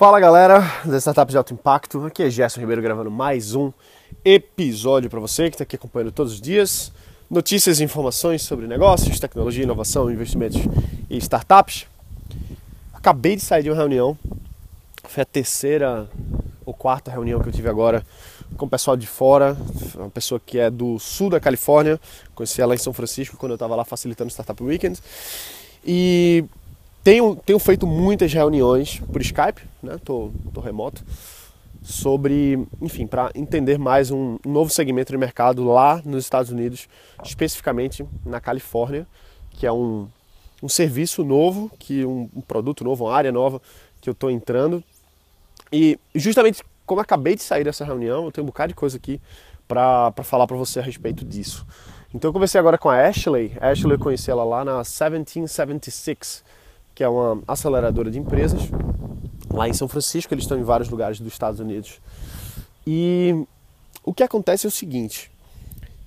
Fala galera da Startup de Alto Impacto, aqui é Gerson Ribeiro gravando mais um episódio para você que está aqui acompanhando todos os dias. Notícias e informações sobre negócios, tecnologia, inovação, investimentos e startups. Acabei de sair de uma reunião, foi a terceira ou quarta reunião que eu tive agora com o pessoal de fora, uma pessoa que é do sul da Califórnia, conheci ela em São Francisco quando eu estava lá facilitando o Startup Weekend. E tenho, tenho feito muitas reuniões por Skype, né? Tô, tô remoto, sobre, enfim, para entender mais um novo segmento de mercado lá nos Estados Unidos, especificamente na Califórnia, que é um, um serviço novo, que um, um produto novo, uma área nova que eu estou entrando. E justamente como acabei de sair dessa reunião, eu tenho um bocado de coisa aqui para falar para você a respeito disso. Então eu conversei agora com a Ashley. A Ashley eu conheci ela lá na 1776 que é uma aceleradora de empresas, lá em São Francisco, eles estão em vários lugares dos Estados Unidos. E o que acontece é o seguinte,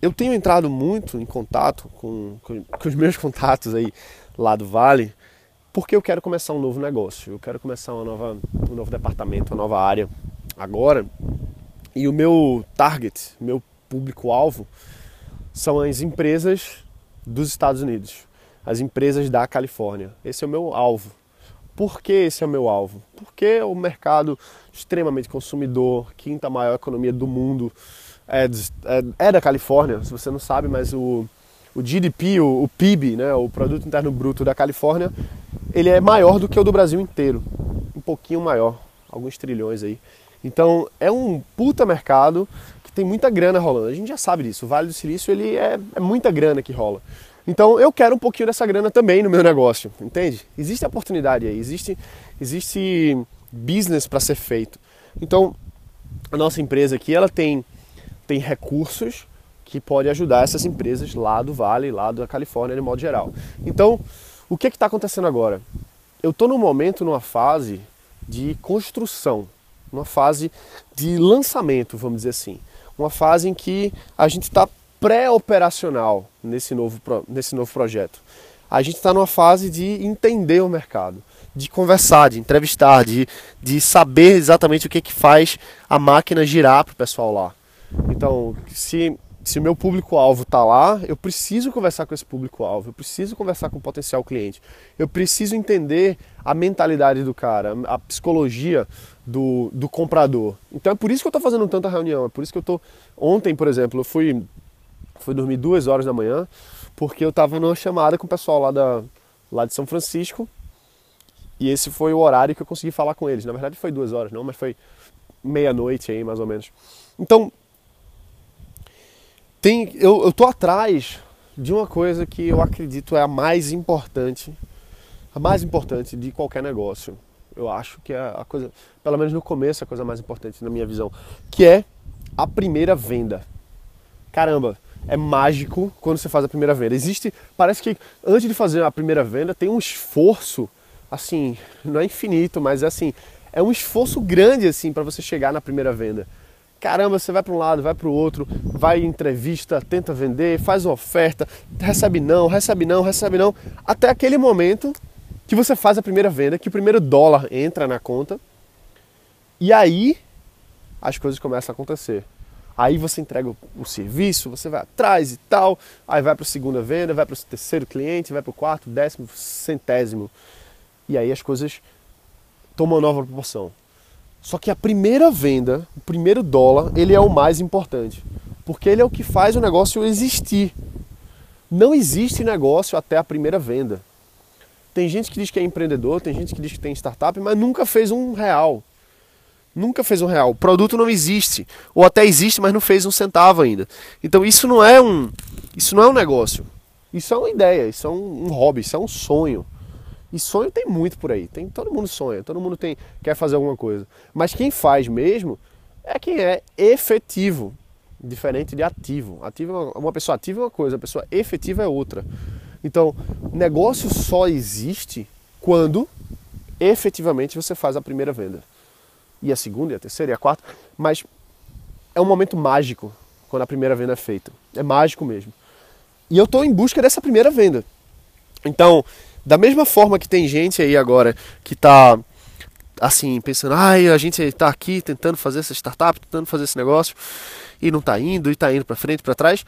eu tenho entrado muito em contato com, com, com os meus contatos aí lá do Vale, porque eu quero começar um novo negócio, eu quero começar uma nova, um novo departamento, uma nova área agora. E o meu target, meu público-alvo, são as empresas dos Estados Unidos as empresas da Califórnia. Esse é o meu alvo. Por que esse é o meu alvo? Porque o mercado extremamente consumidor, quinta maior economia do mundo, é, é, é da Califórnia, se você não sabe, mas o, o GDP, o, o, PIB, né, o Produto Interno Bruto da Califórnia, ele é maior do que o do Brasil inteiro. Um pouquinho maior, alguns trilhões aí. Então é um puta mercado que tem muita grana rolando. A gente já sabe disso. O Vale do Silício ele é, é muita grana que rola. Então eu quero um pouquinho dessa grana também no meu negócio, entende? Existe oportunidade aí, existe, existe business para ser feito. Então a nossa empresa aqui ela tem, tem recursos que pode ajudar essas empresas lá do Vale, lá da Califórnia de modo geral. Então o que está acontecendo agora? Eu estou num momento, numa fase de construção, uma fase de lançamento, vamos dizer assim. Uma fase em que a gente está pré-operacional nesse novo, nesse novo projeto. A gente está numa fase de entender o mercado, de conversar, de entrevistar, de, de saber exatamente o que, que faz a máquina girar para o pessoal lá. Então, se, se o meu público-alvo está lá, eu preciso conversar com esse público-alvo, eu preciso conversar com o potencial cliente, eu preciso entender a mentalidade do cara, a psicologia do, do comprador. Então é por isso que eu estou fazendo tanta reunião, é por isso que eu estou. Ontem, por exemplo, eu fui Fui dormir duas horas da manhã, porque eu estava numa chamada com o pessoal lá, da, lá de São Francisco. E esse foi o horário que eu consegui falar com eles. Na verdade foi duas horas, não, mas foi meia-noite aí, mais ou menos. Então, tem, eu, eu tô atrás de uma coisa que eu acredito é a mais importante, a mais importante de qualquer negócio. Eu acho que é a coisa, pelo menos no começo, a coisa mais importante na minha visão, que é a primeira venda. Caramba, é mágico quando você faz a primeira venda. Existe, parece que antes de fazer a primeira venda tem um esforço, assim, não é infinito, mas é assim, é um esforço grande assim para você chegar na primeira venda. Caramba, você vai para um lado, vai para o outro, vai em entrevista, tenta vender, faz uma oferta, recebe não, recebe não, recebe não, até aquele momento que você faz a primeira venda, que o primeiro dólar entra na conta, e aí as coisas começam a acontecer. Aí você entrega o, serviço, você vai atrás e tal, aí vai para a segunda venda, vai para o terceiro cliente, vai para o quarto, décimo, centésimo. E aí as coisas tomam nova proporção. Só que a primeira venda, o primeiro dólar, ele é o mais importante, porque ele é o que faz o negócio existir. Não existe negócio até a primeira venda. Tem gente que diz que é empreendedor, tem gente que diz que tem startup, mas nunca fez um real. Nunca fez um real. O produto não existe. Ou até existe, mas não fez um centavo ainda. Então isso não é um. Isso não é um negócio. Isso é uma ideia, isso é um, um hobby, isso é um sonho. E sonho tem muito por aí. Tem, todo mundo sonha, todo mundo tem, quer fazer alguma coisa. Mas quem faz mesmo é quem é efetivo. Diferente de ativo. Ativo é uma, uma pessoa ativa é uma coisa, a pessoa efetiva é outra. Então, negócio só existe quando efetivamente você faz a primeira venda e a segunda, e a terceira, e a quarta, mas é um momento mágico quando a primeira venda é feita. É mágico mesmo. E eu estou em busca dessa primeira venda. Então, da mesma forma que tem gente aí agora que está assim, pensando, ai, a gente está aqui tentando fazer essa startup, tentando fazer esse negócio e não está indo, e está indo para frente, para trás.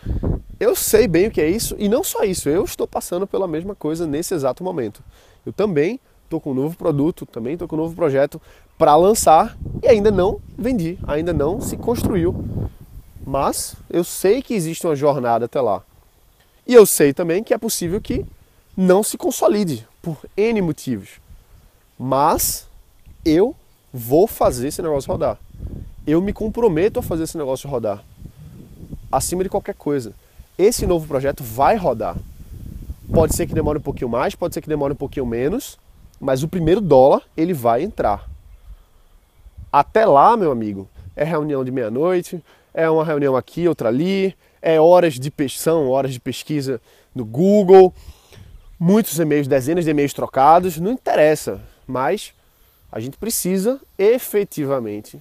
Eu sei bem o que é isso e não só isso, eu estou passando pela mesma coisa nesse exato momento. Eu também estou com um novo produto, também estou com um novo projeto para lançar e ainda não vendi, ainda não se construiu. Mas eu sei que existe uma jornada até lá. E eu sei também que é possível que não se consolide por N motivos. Mas eu vou fazer esse negócio rodar. Eu me comprometo a fazer esse negócio rodar. Acima de qualquer coisa. Esse novo projeto vai rodar. Pode ser que demore um pouquinho mais, pode ser que demore um pouquinho menos, mas o primeiro dólar ele vai entrar. Até lá, meu amigo, é reunião de meia-noite, é uma reunião aqui, outra ali, é horas de são horas de pesquisa no Google, muitos e-mails, dezenas de e-mails trocados, não interessa, mas a gente precisa efetivamente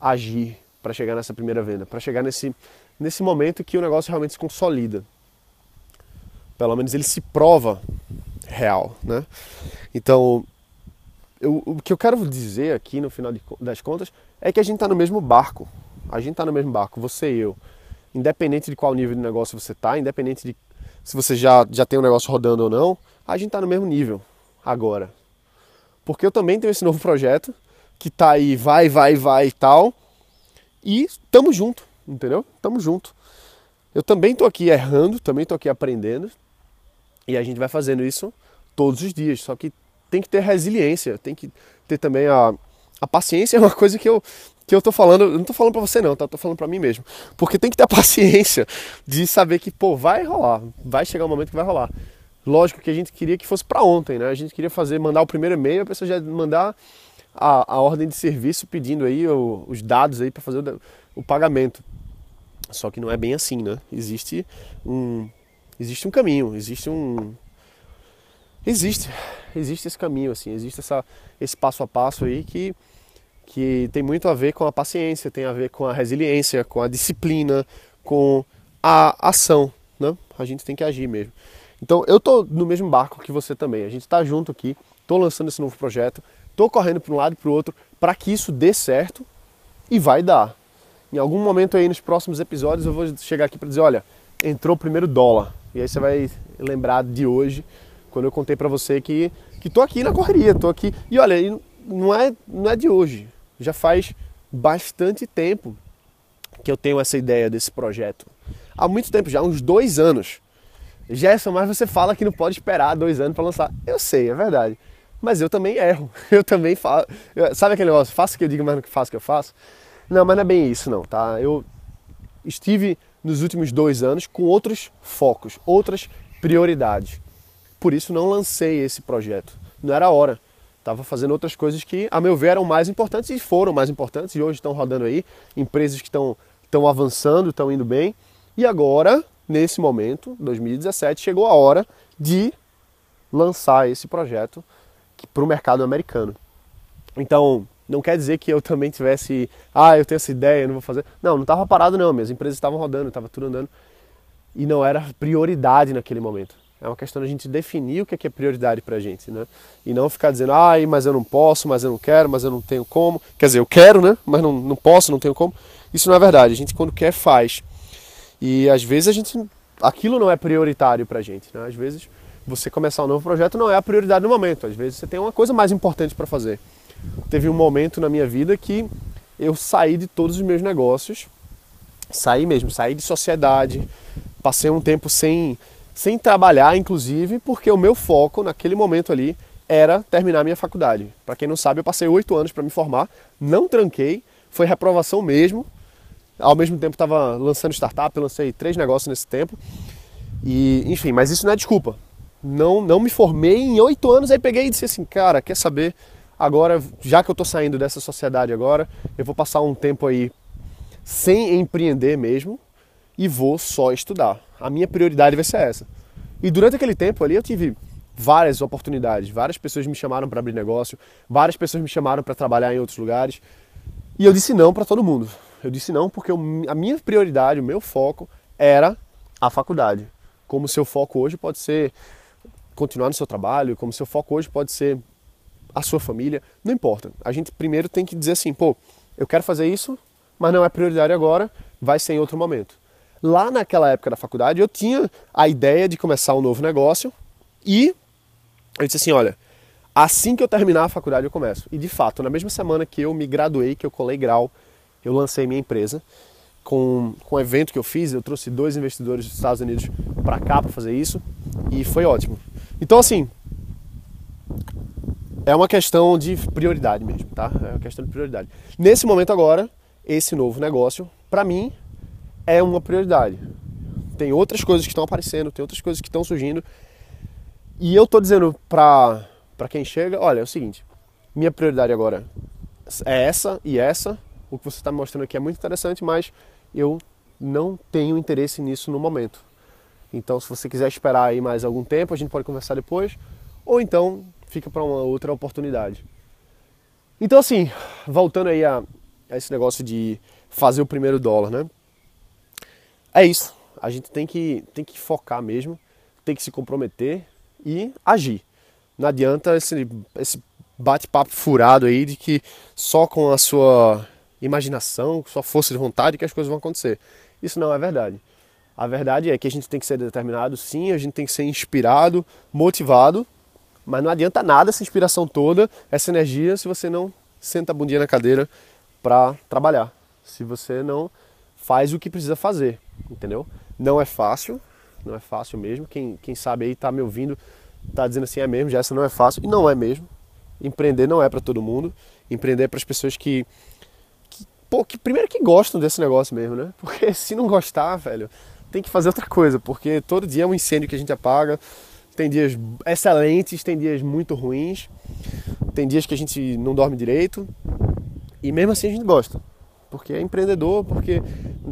agir para chegar nessa primeira venda, para chegar nesse, nesse momento que o negócio realmente se consolida. Pelo menos ele se prova real, né? Então, eu, o que eu quero dizer aqui no final de, das contas é que a gente está no mesmo barco. A gente está no mesmo barco, você e eu. Independente de qual nível de negócio você está, independente de se você já, já tem um negócio rodando ou não, a gente está no mesmo nível agora. Porque eu também tenho esse novo projeto que tá aí, vai, vai, vai e tal. E tamo junto, entendeu? Tamo junto. Eu também tô aqui errando, também tô aqui aprendendo. E a gente vai fazendo isso todos os dias. Só que tem que ter resiliência, tem que ter também a, a paciência. É uma coisa que eu, que eu tô falando, eu não tô falando para você não, tá? Tô falando para mim mesmo. Porque tem que ter a paciência de saber que, pô, vai rolar, vai chegar um momento que vai rolar. Lógico que a gente queria que fosse para ontem, né? A gente queria fazer, mandar o primeiro e-mail, a pessoa já mandar a, a ordem de serviço pedindo aí o, os dados aí para fazer o, o pagamento. Só que não é bem assim, né? Existe um existe um caminho, existe um existe existe esse caminho assim, existe essa esse passo a passo aí que que tem muito a ver com a paciência, tem a ver com a resiliência, com a disciplina, com a ação, né? A gente tem que agir mesmo. Então eu tô no mesmo barco que você também. A gente está junto aqui, tô lançando esse novo projeto, tô correndo para um lado e para o outro para que isso dê certo e vai dar. Em algum momento aí nos próximos episódios eu vou chegar aqui para dizer, olha, entrou o primeiro dólar. E aí você vai lembrar de hoje, quando eu contei para você que que tô aqui na correria, tô aqui. E olha, não é não é de hoje. Já faz bastante tempo que eu tenho essa ideia desse projeto. Há muito tempo já, uns dois anos. Gerson, mas você fala que não pode esperar dois anos para lançar. Eu sei, é verdade. Mas eu também erro. Eu também faço. Sabe aquele negócio? Faço o que eu digo, mas não faço o que eu faço? Não, mas não é bem isso, não, tá? Eu estive nos últimos dois anos com outros focos, outras prioridades. Por isso não lancei esse projeto. Não era a hora. Estava fazendo outras coisas que, a meu ver, eram mais importantes e foram mais importantes e hoje estão rodando aí. Empresas que estão, estão avançando, estão indo bem. E agora nesse momento, 2017, chegou a hora de lançar esse projeto para o mercado americano. Então, não quer dizer que eu também tivesse, ah, eu tenho essa ideia, não vou fazer. Não, não estava parado não, minhas empresas estavam rodando, estava tudo andando. E não era prioridade naquele momento. É uma questão de a gente definir o que é, é prioridade para a gente, né? E não ficar dizendo, ai, mas eu não posso, mas eu não quero, mas eu não tenho como. Quer dizer, eu quero, né? Mas não, não posso, não tenho como. Isso não é verdade. A gente, quando quer, faz. E às vezes a gente aquilo não é prioritário para a gente. Né? Às vezes você começar um novo projeto não é a prioridade no momento. Às vezes você tem uma coisa mais importante para fazer. Teve um momento na minha vida que eu saí de todos os meus negócios, saí mesmo, saí de sociedade, passei um tempo sem, sem trabalhar, inclusive, porque o meu foco naquele momento ali era terminar minha faculdade. Para quem não sabe, eu passei oito anos para me formar, não tranquei, foi reprovação mesmo, ao mesmo tempo estava lançando startup, lancei três negócios nesse tempo. E, enfim, mas isso não é desculpa. Não, não me formei em oito anos, aí peguei e disse assim, cara, quer saber? Agora, já que eu estou saindo dessa sociedade agora, eu vou passar um tempo aí sem empreender mesmo e vou só estudar. A minha prioridade vai ser essa. E durante aquele tempo ali eu tive várias oportunidades, várias pessoas me chamaram para abrir negócio, várias pessoas me chamaram para trabalhar em outros lugares. E eu disse não para todo mundo. Eu disse não porque a minha prioridade, o meu foco era a faculdade. Como seu foco hoje pode ser continuar no seu trabalho, como seu foco hoje pode ser a sua família, não importa. A gente primeiro tem que dizer assim, pô, eu quero fazer isso, mas não é prioridade agora, vai ser em outro momento. Lá naquela época da faculdade, eu tinha a ideia de começar um novo negócio e eu disse assim, olha, assim que eu terminar a faculdade eu começo. E de fato, na mesma semana que eu me graduei, que eu colei grau, eu lancei minha empresa. Com, com um evento que eu fiz, eu trouxe dois investidores dos Estados Unidos para cá para fazer isso e foi ótimo. Então, assim, é uma questão de prioridade mesmo, tá? É uma questão de prioridade. Nesse momento agora, esse novo negócio, para mim, é uma prioridade. Tem outras coisas que estão aparecendo, tem outras coisas que estão surgindo. E eu tô dizendo pra, pra quem chega, olha, é o seguinte, minha prioridade agora é essa e essa. O que você está mostrando aqui é muito interessante, mas eu não tenho interesse nisso no momento. Então, se você quiser esperar aí mais algum tempo, a gente pode conversar depois, ou então fica para uma outra oportunidade. Então, assim, voltando aí a, a, esse negócio de fazer o primeiro dólar, né? É isso. A gente tem que, tem que focar mesmo, tem que se comprometer e agir. Não adianta esse, esse bate-papo furado aí de que só com a sua imaginação, sua força de vontade que as coisas vão acontecer. Isso não é verdade. A verdade é que a gente tem que ser determinado, sim, a gente tem que ser inspirado, motivado, mas não adianta nada essa inspiração toda, essa energia, se você não senta a bundinha na cadeira para trabalhar. Se você não faz o que precisa fazer, entendeu? Não é fácil, não é fácil mesmo. Quem, quem sabe aí tá me ouvindo, tá dizendo assim, é mesmo, já essa não é fácil. E não é mesmo. Empreender não é para todo mundo. Empreender é para as pessoas que pô, que primeiro que gostam desse negócio mesmo, né? Porque se não gostar, velho, tem que fazer outra coisa, porque todo dia é um incêndio que a gente apaga. Tem dias excelentes, tem dias muito ruins, tem dias que a gente não dorme direito. E mesmo assim a gente gosta. Porque é empreendedor, porque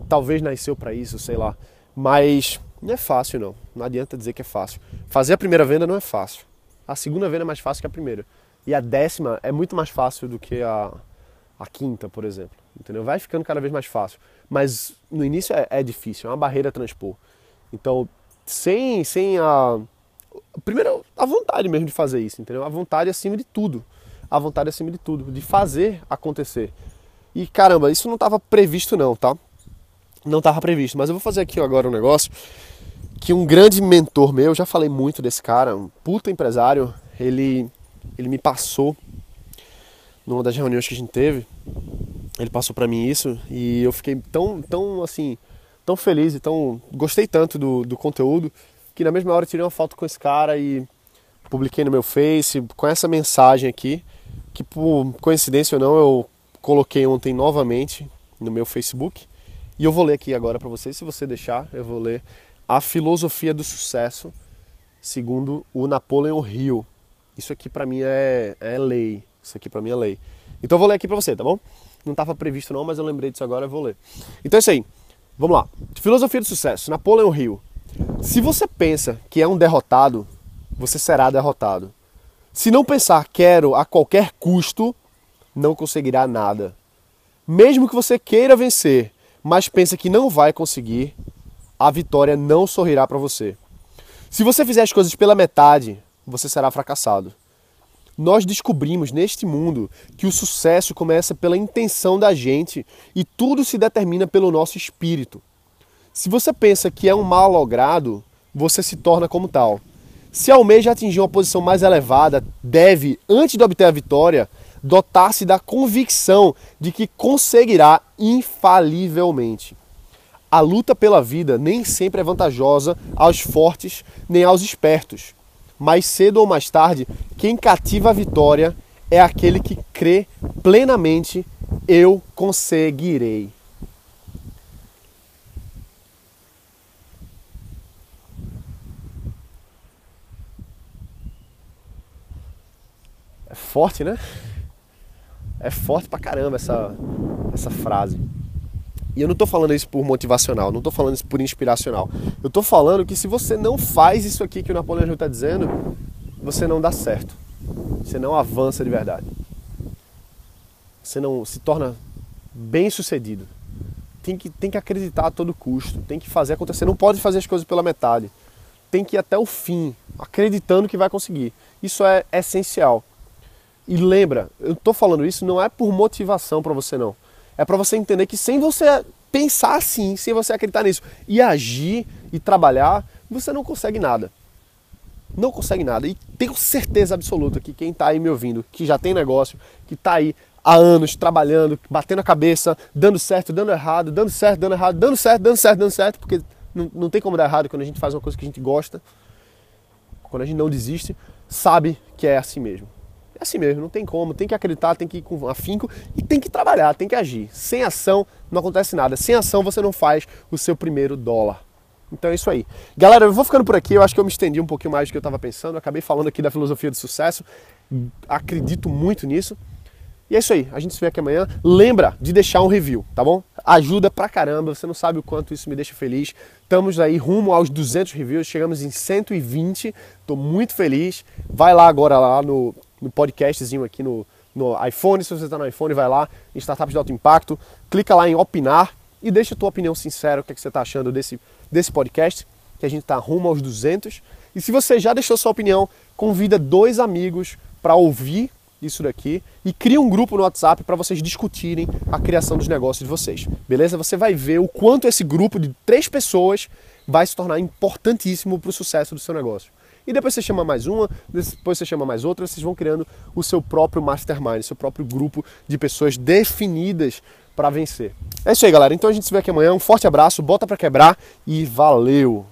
talvez nasceu para isso, sei lá. Mas não é fácil não. Não adianta dizer que é fácil. Fazer a primeira venda não é fácil. A segunda venda é mais fácil que a primeira. E a décima é muito mais fácil do que a, a quinta, por exemplo. Entendeu? Vai ficando cada vez mais fácil. Mas no início é, é difícil, é uma barreira a transpor. Então, sem, sem a. Primeiro, a vontade mesmo de fazer isso, entendeu? A vontade acima de tudo. A vontade acima de tudo, de fazer acontecer. E caramba, isso não estava previsto, não, tá? Não estava previsto. Mas eu vou fazer aqui agora um negócio que um grande mentor meu, já falei muito desse cara, um puta empresário, ele, ele me passou numa das reuniões que a gente teve, ele passou para mim isso e eu fiquei tão, tão assim, tão feliz e tão gostei tanto do, do conteúdo que na mesma hora eu tirei uma foto com esse cara e publiquei no meu Face com essa mensagem aqui, que por coincidência ou não eu coloquei ontem novamente no meu Facebook e eu vou ler aqui agora para vocês, se você deixar, eu vou ler a filosofia do sucesso segundo o Napoleon Hill. Isso aqui para mim é, é lei. Isso aqui para mim é lei. Então eu vou ler aqui para você, tá bom? Não estava previsto não, mas eu lembrei disso agora, eu vou ler. Então é isso aí. Vamos lá. Filosofia do sucesso. Napoleão Hill. Se você pensa que é um derrotado, você será derrotado. Se não pensar quero a qualquer custo, não conseguirá nada. Mesmo que você queira vencer, mas pensa que não vai conseguir, a vitória não sorrirá para você. Se você fizer as coisas pela metade, você será fracassado nós descobrimos neste mundo que o sucesso começa pela intenção da gente e tudo se determina pelo nosso espírito. Se você pensa que é um mal logrado, você se torna como tal. Se almeja atingir uma posição mais elevada, deve, antes de obter a vitória, dotar-se da convicção de que conseguirá infalivelmente. A luta pela vida nem sempre é vantajosa aos fortes nem aos espertos mais cedo ou mais tarde, quem cativa a vitória é aquele que crê plenamente: eu conseguirei. Forte, né? É forte pra caramba essa, essa frase. E eu não estou falando isso por motivacional, não estou falando isso por inspiracional. Eu estou falando que se você não faz isso aqui que o Napoleão Hill está dizendo, você não dá certo. Você não avança de verdade. Você não se torna bem sucedido. Tem que, tem que acreditar a todo custo, tem que fazer acontecer. Não pode fazer as coisas pela metade. Tem que ir até o fim, acreditando que vai conseguir. Isso é essencial. E lembra, eu tô falando isso não é por motivação para você não. É para você entender que sem você pensar assim, sem você acreditar nisso e agir e trabalhar, você não consegue nada. Não consegue nada. E tenho certeza absoluta que quem está aí me ouvindo, que já tem negócio, que está aí há anos trabalhando, batendo a cabeça, dando certo, dando errado, dando certo, dando errado, dando certo, dando certo, dando certo, porque não, não tem como dar errado quando a gente faz uma coisa que a gente gosta, quando a gente não desiste, sabe que é assim mesmo. É assim mesmo, não tem como, tem que acreditar, tem que ir com afinco e tem que trabalhar, tem que agir. Sem ação não acontece nada. Sem ação você não faz o seu primeiro dólar. Então é isso aí. Galera, eu vou ficando por aqui. Eu acho que eu me estendi um pouquinho mais do que eu estava pensando. Eu acabei falando aqui da filosofia do sucesso. Acredito muito nisso. E é isso aí. A gente se vê aqui amanhã. Lembra de deixar um review, tá bom? Ajuda pra caramba. Você não sabe o quanto isso me deixa feliz. Estamos aí rumo aos 200 reviews. Chegamos em 120. Estou muito feliz. Vai lá agora lá no, no podcastzinho aqui no, no iPhone. Se você está no iPhone, vai lá em Startups de Alto Impacto. Clica lá em opinar e deixa a tua opinião sincera. O que, é que você está achando desse desse podcast, que a gente está rumo aos 200. E se você já deixou sua opinião, convida dois amigos para ouvir isso daqui e cria um grupo no WhatsApp para vocês discutirem a criação dos negócios de vocês. Beleza? Você vai ver o quanto esse grupo de três pessoas vai se tornar importantíssimo para o sucesso do seu negócio. E depois você chama mais uma, depois você chama mais outra, vocês vão criando o seu próprio mastermind, seu próprio grupo de pessoas definidas para vencer. É isso aí, galera. Então a gente se vê aqui amanhã. Um forte abraço, bota para quebrar e valeu!